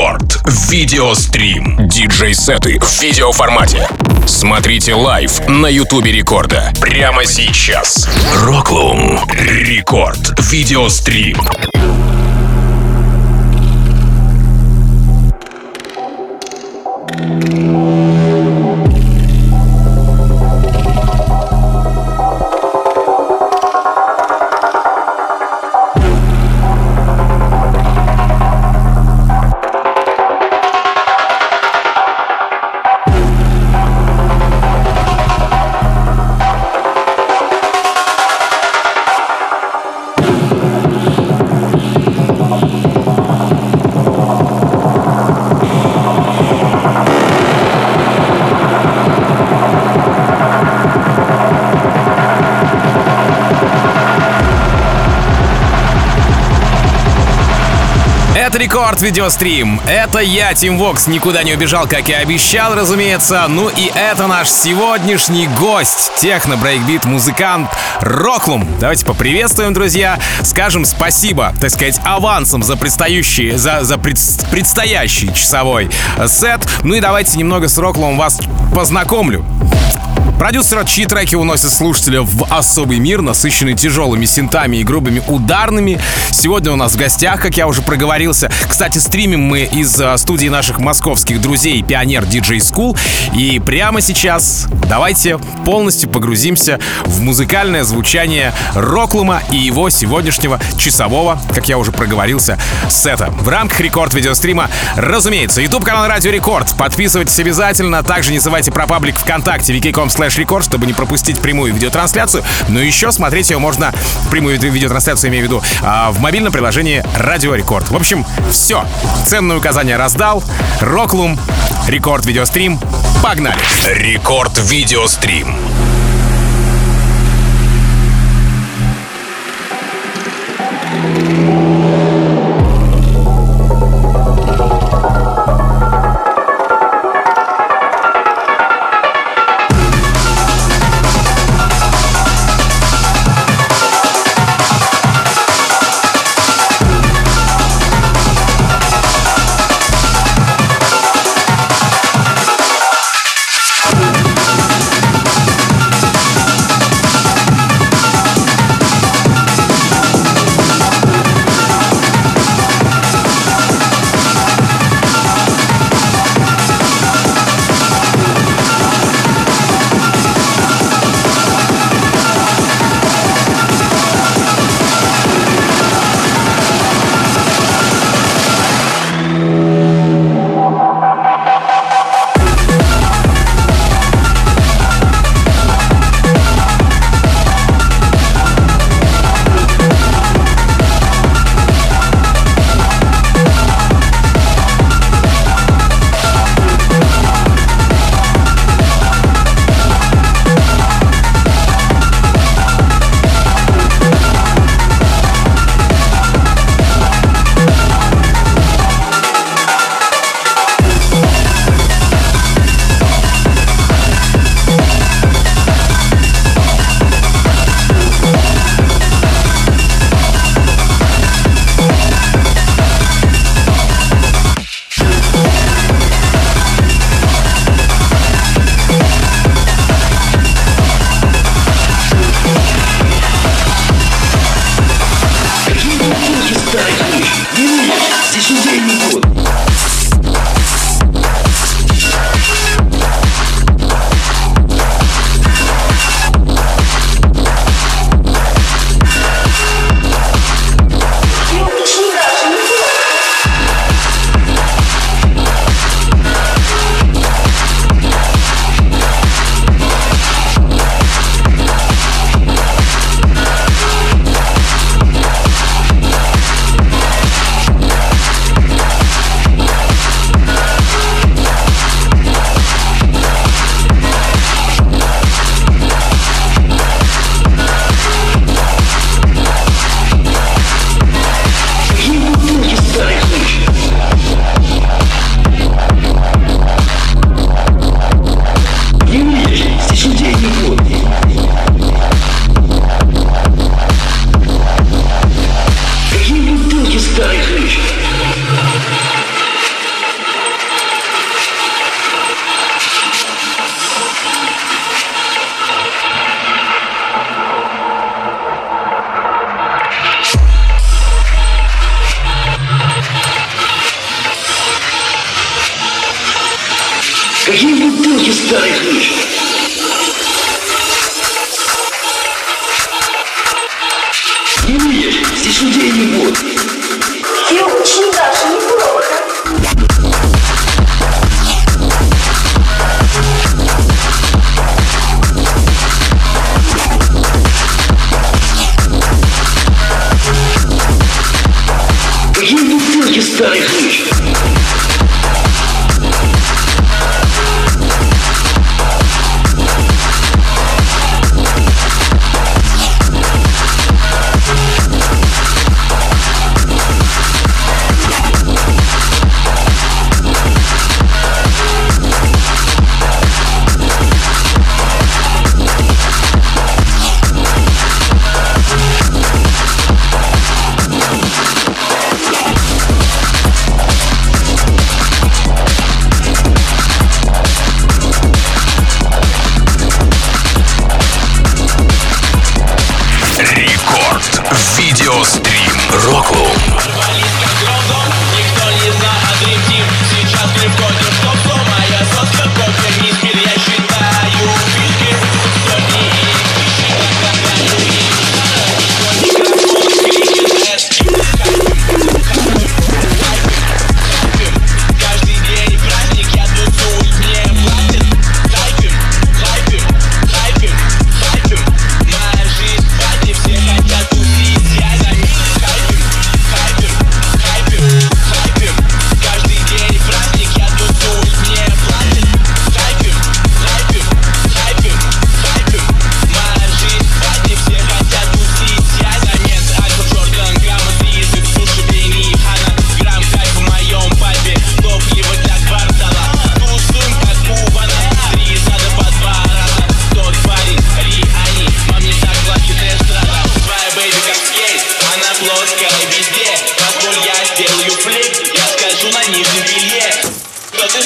Рекорд. Видеострим. Диджей-сеты в видеоформате. Смотрите live на Ютубе Рекорда. Прямо сейчас. Roklum. Рекорд. Видеострим. Рекорд Видеострим. Это я, Тим Вокс, никуда не убежал, как и обещал, разумеется. Ну и это наш сегодняшний гость, техно-брейкбит музыкант Роклум. Давайте поприветствуем, друзья. Скажем спасибо, так сказать, авансом за предстоящий, за, за пред, предстоящий часовой сет. Ну и давайте немного с Роклумом вас познакомлю. Продюсер, чьи треки уносят слушателя в особый мир, насыщенный тяжелыми синтами и грубыми ударными. Сегодня у нас в гостях, как я уже проговорился. Кстати, стримим мы из а, студии наших московских друзей Пионер DJ School. И прямо сейчас давайте полностью погрузимся в музыкальное звучание Роклума и его сегодняшнего часового, как я уже проговорился, сета. В рамках рекорд видеострима, разумеется, YouTube канал Радио Рекорд. Подписывайтесь обязательно. Также не забывайте про паблик ВКонтакте wiki.com Record, чтобы не пропустить прямую видеотрансляцию. Ну Но еще смотреть ее можно, прямую видеотрансляцию имею в виду, а, в мобильном приложении Радио Рекорд. В общем, все. Ценное указание раздал. Roklum, Рекорд Видеострим. Погнали! Рекорд Видеострим.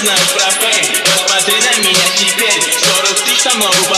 на пропей Посмотри на меня теперь. 40 тысяч там новых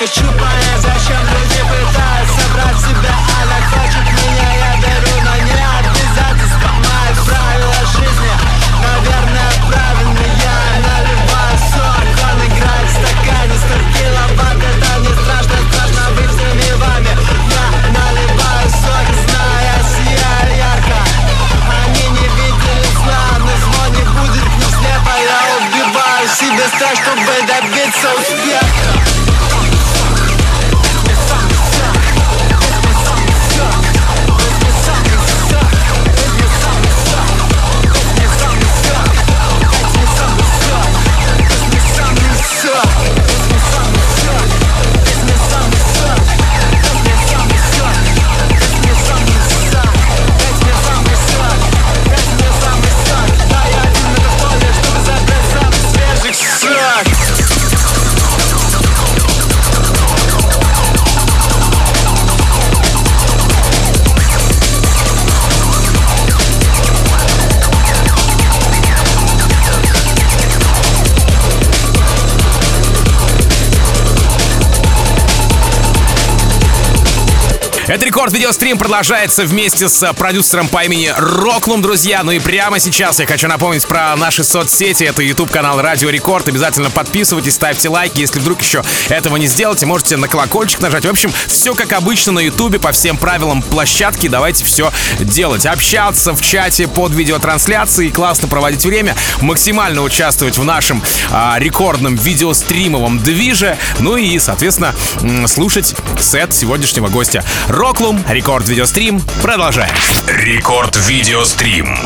like a shoe рекорд видеострим продолжается вместе с продюсером по имени Роклум, друзья. Ну и прямо сейчас я хочу напомнить про наши соцсети. Это YouTube канал Радио Рекорд. Обязательно подписывайтесь, ставьте лайки. Если вдруг еще этого не сделаете, можете на колокольчик нажать. В общем, все как обычно на YouTube по всем правилам площадки. Давайте все делать. Общаться в чате под видеотрансляцией, классно проводить время, максимально участвовать в нашем а, рекордном видеостримовом движе. Ну и, соответственно, слушать сет сегодняшнего гостя. Роклум, рекорд видеострим. Продолжаем. Рекорд видеострим.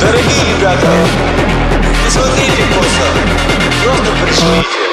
Дорогие ребята, не смотрите просто, просто пришлите.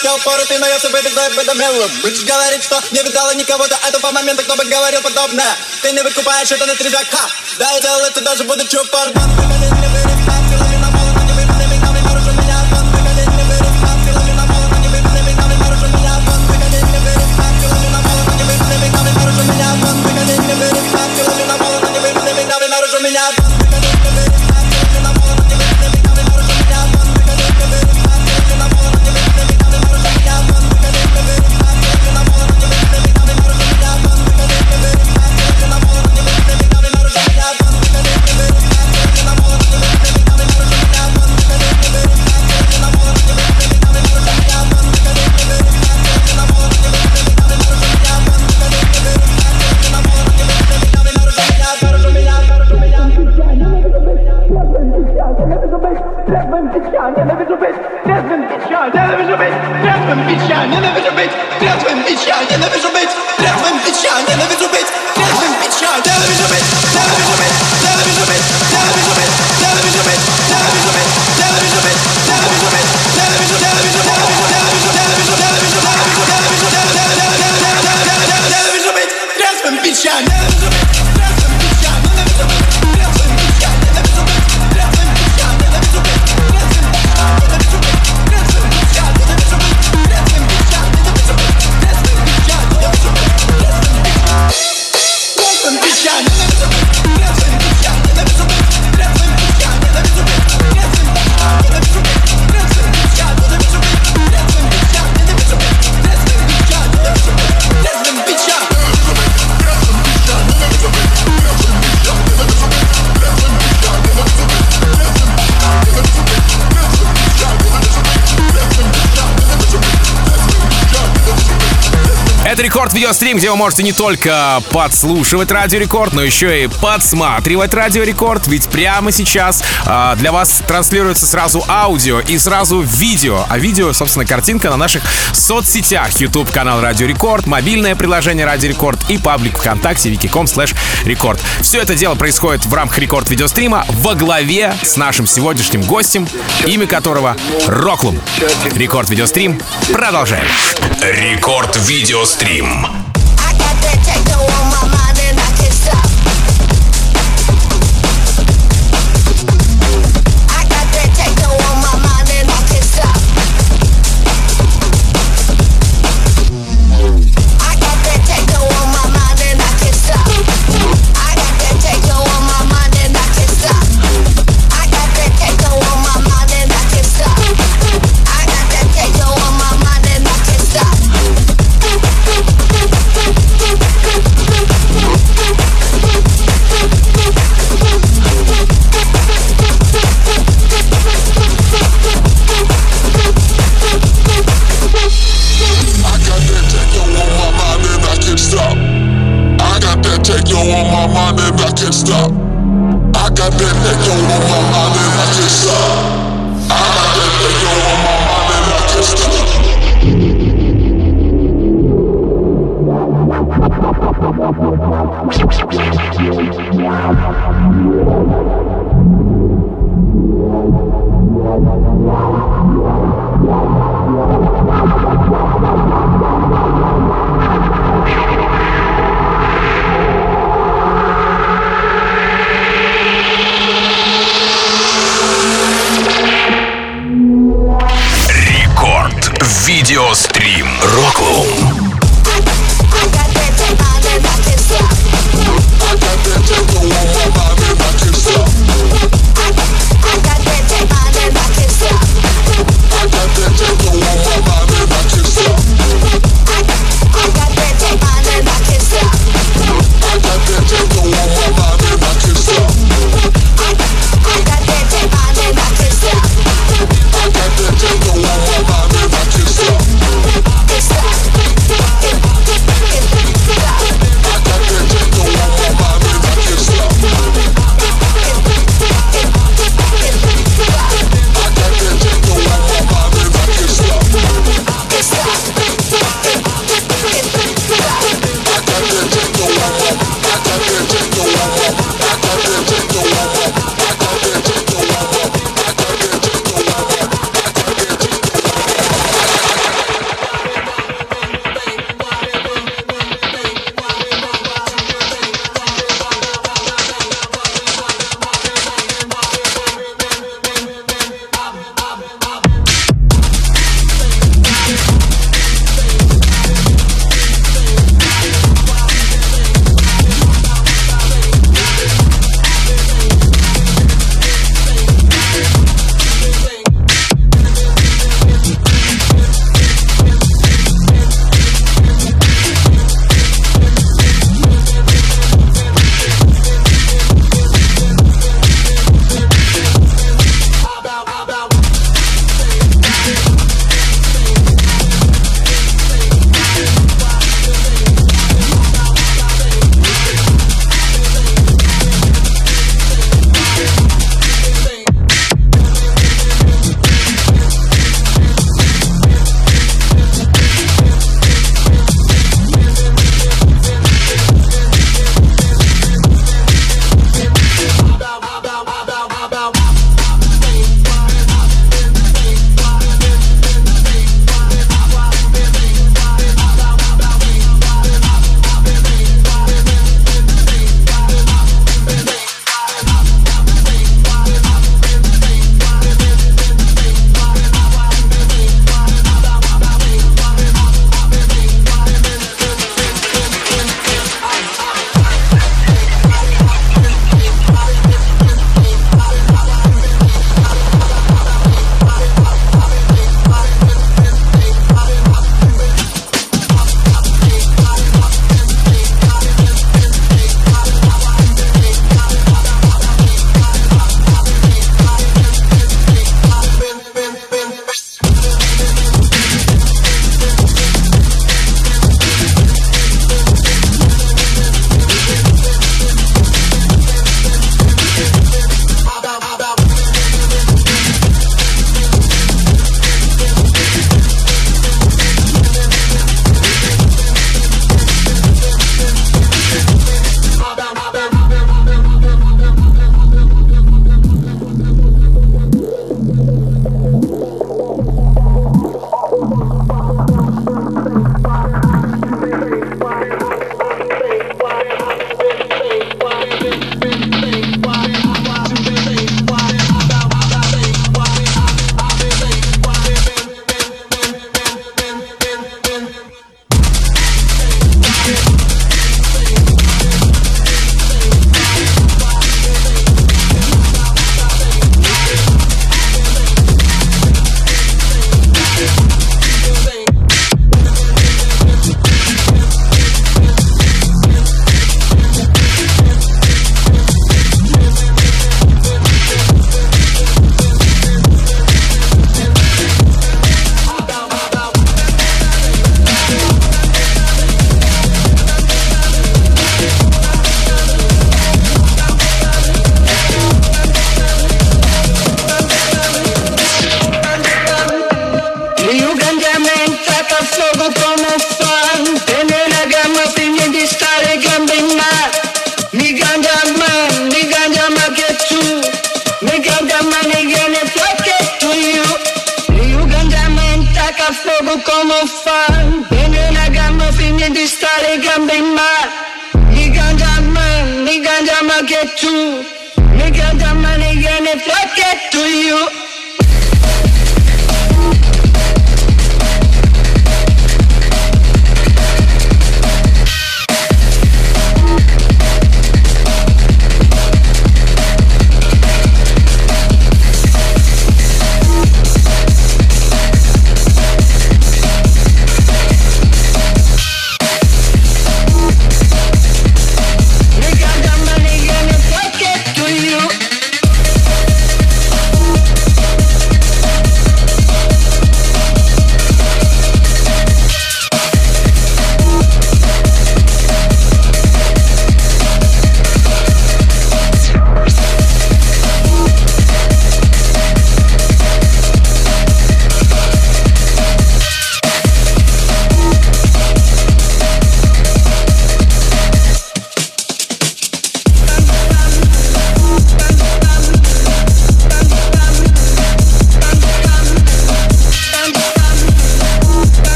Все поры Ты наелся, выбежал, выдумел Бридж говорит, что не видала никого до этого момента Кто бы говорил подобное. Ты не выкупаешь это на трезвяка Да, Never be too bitch. Never be too bitch. Never be too bitch. Never be bitch. Рекорд Видеострим, где вы можете не только подслушивать Радио Рекорд, но еще и подсматривать Радио Рекорд, ведь прямо сейчас э, для вас транслируется сразу аудио и сразу видео. А видео, собственно, картинка на наших соцсетях. YouTube канал Радио Рекорд, мобильное приложение Радио Рекорд и паблик ВКонтакте vk.com slash record. Все это дело происходит в рамках Рекорд Видеострима во главе с нашим сегодняшним гостем, имя которого Roklum. Рекорд Видеострим. Продолжаем. Рекорд Видеострим. No fun. Banging, I got my in this style, it can me mad. Me ganja man, me ganja man, get to. Me ganja man, ni ganja, if I get to you.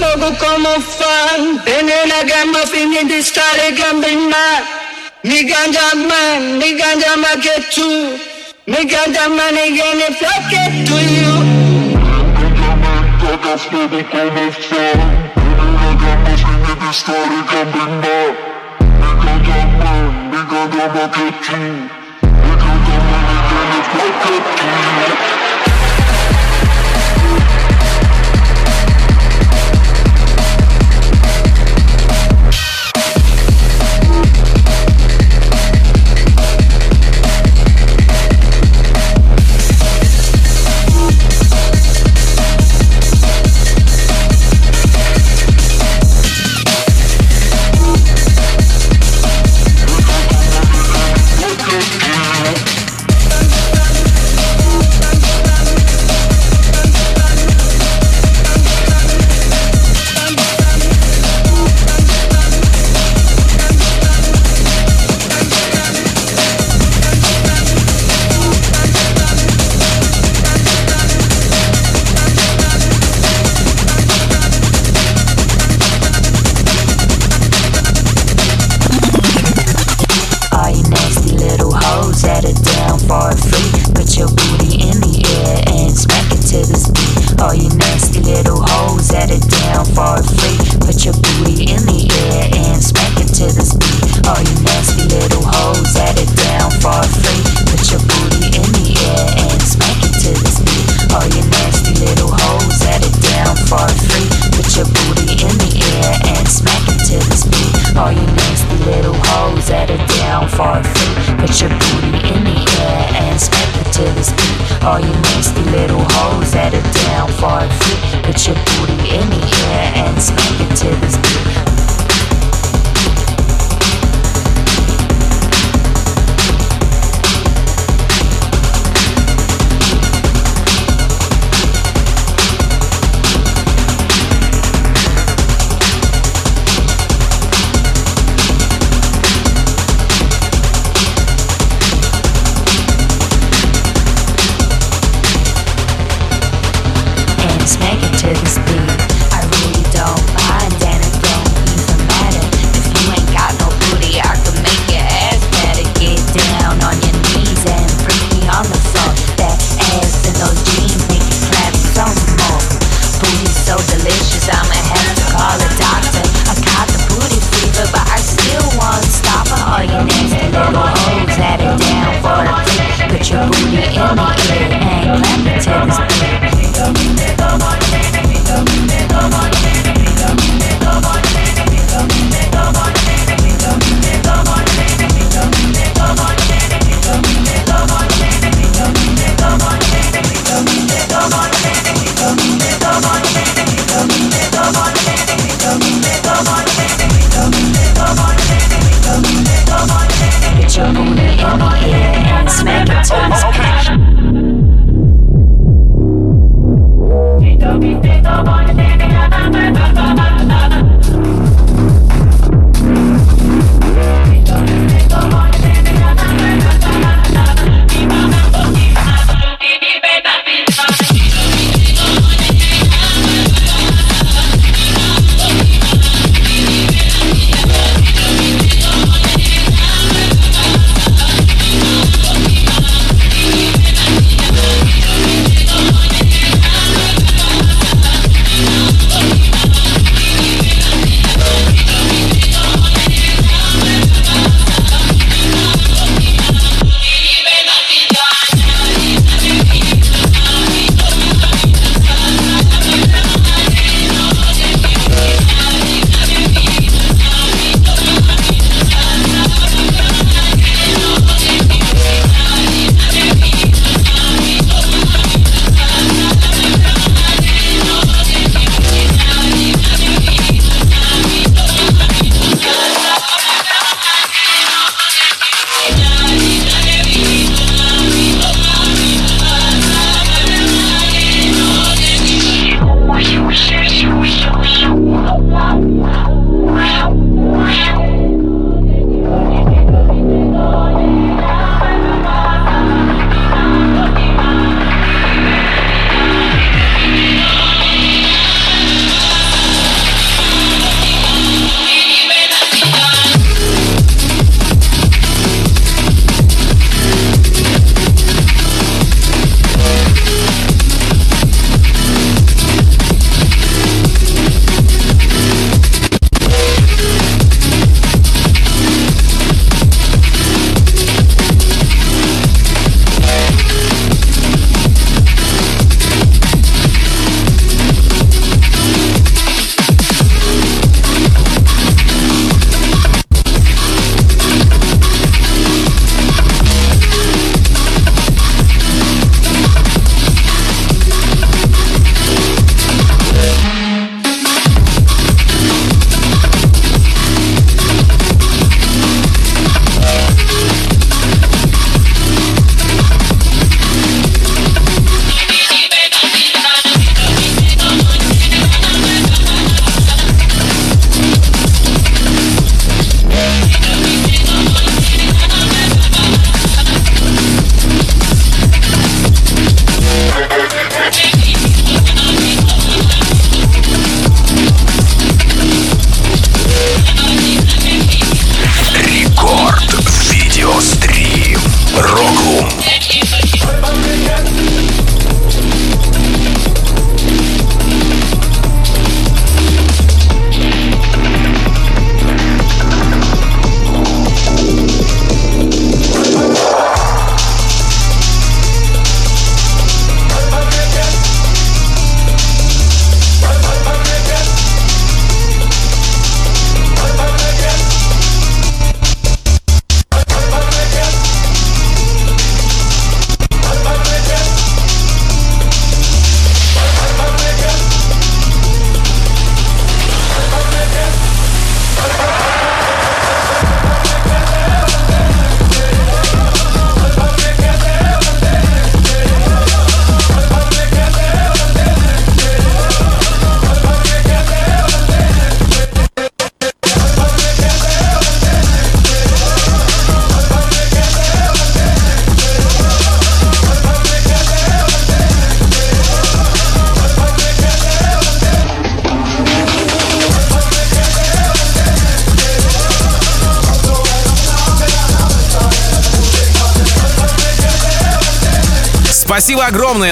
loco como fan. Tiene la gamba finita stare gambina. Mi ganja man, mi ganja man che tu. Mi ganja man e gene flocche to you. Baby, come and fall. Baby, I got my finger, they started jumping now. Nigga, jump on, nigga, jump on, get you.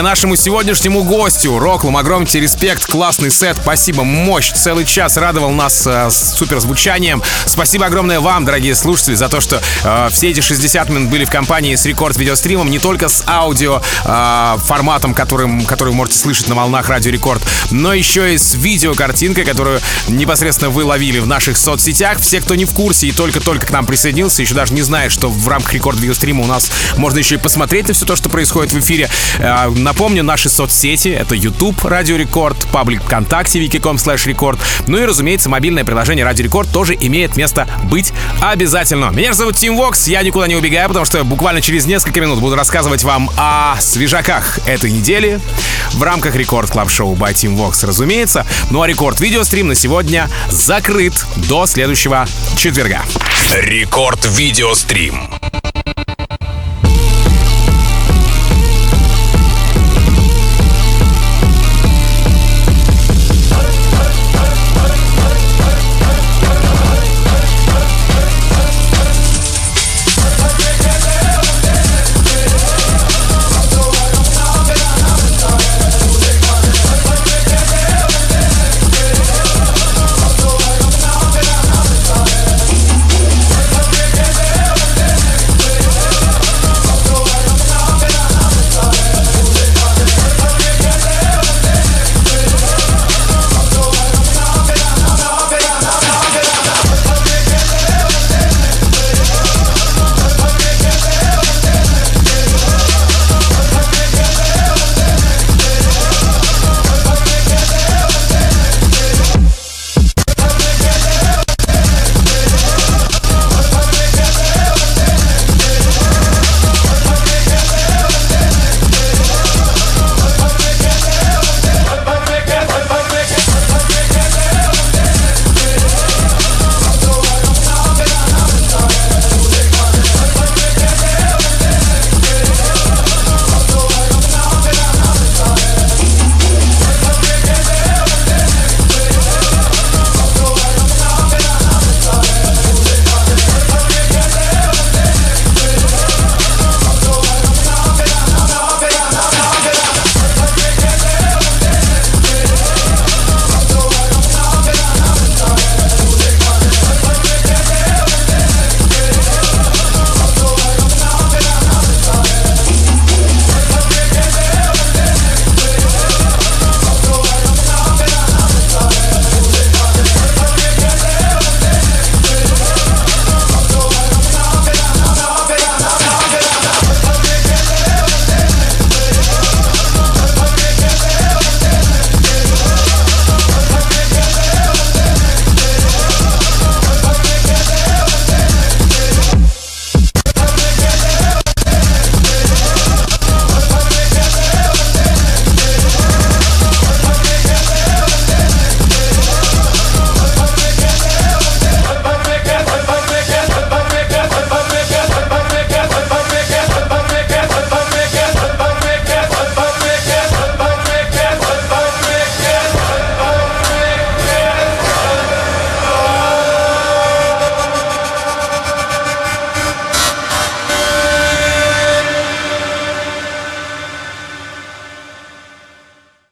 Нашему сегодняшнему гостю. Roklum, огромный респект, классный сет. Спасибо, мощь. Целый час радовал нас э, супер звучанием. Спасибо огромное вам, дорогие слушатели, за то, что э, все эти 60 минут были в компании с Рекорд Видеостримом, не только с аудио э, форматом, которым, который вы можете слышать на волнах Радио Рекорд, но еще и с видеокартинкой, которую непосредственно вы ловили в наших соцсетях. Все, кто не в курсе и только-только к нам присоединился, еще даже не знает, что в рамках Рекорд Видеострима у нас можно еще и посмотреть на все то, что происходит в эфире. Э, напомню, наши соцсети — это YouTube Радио Рекорд, паблик ВКонтакте, vk.com slash record. Ну и, разумеется, мобильное приложение Радио Рекорд тоже имеет место быть обязательно. Меня зовут Тим Вокс, я никуда не убегаю, потому что буквально через несколько минут буду рассказывать вам о свежаках этой недели в рамках Record Club Show by Tim Vox, разумеется. Ну а Рекорд Видеострим на сегодня закрыт до следующего четверга. Рекорд Видеострим.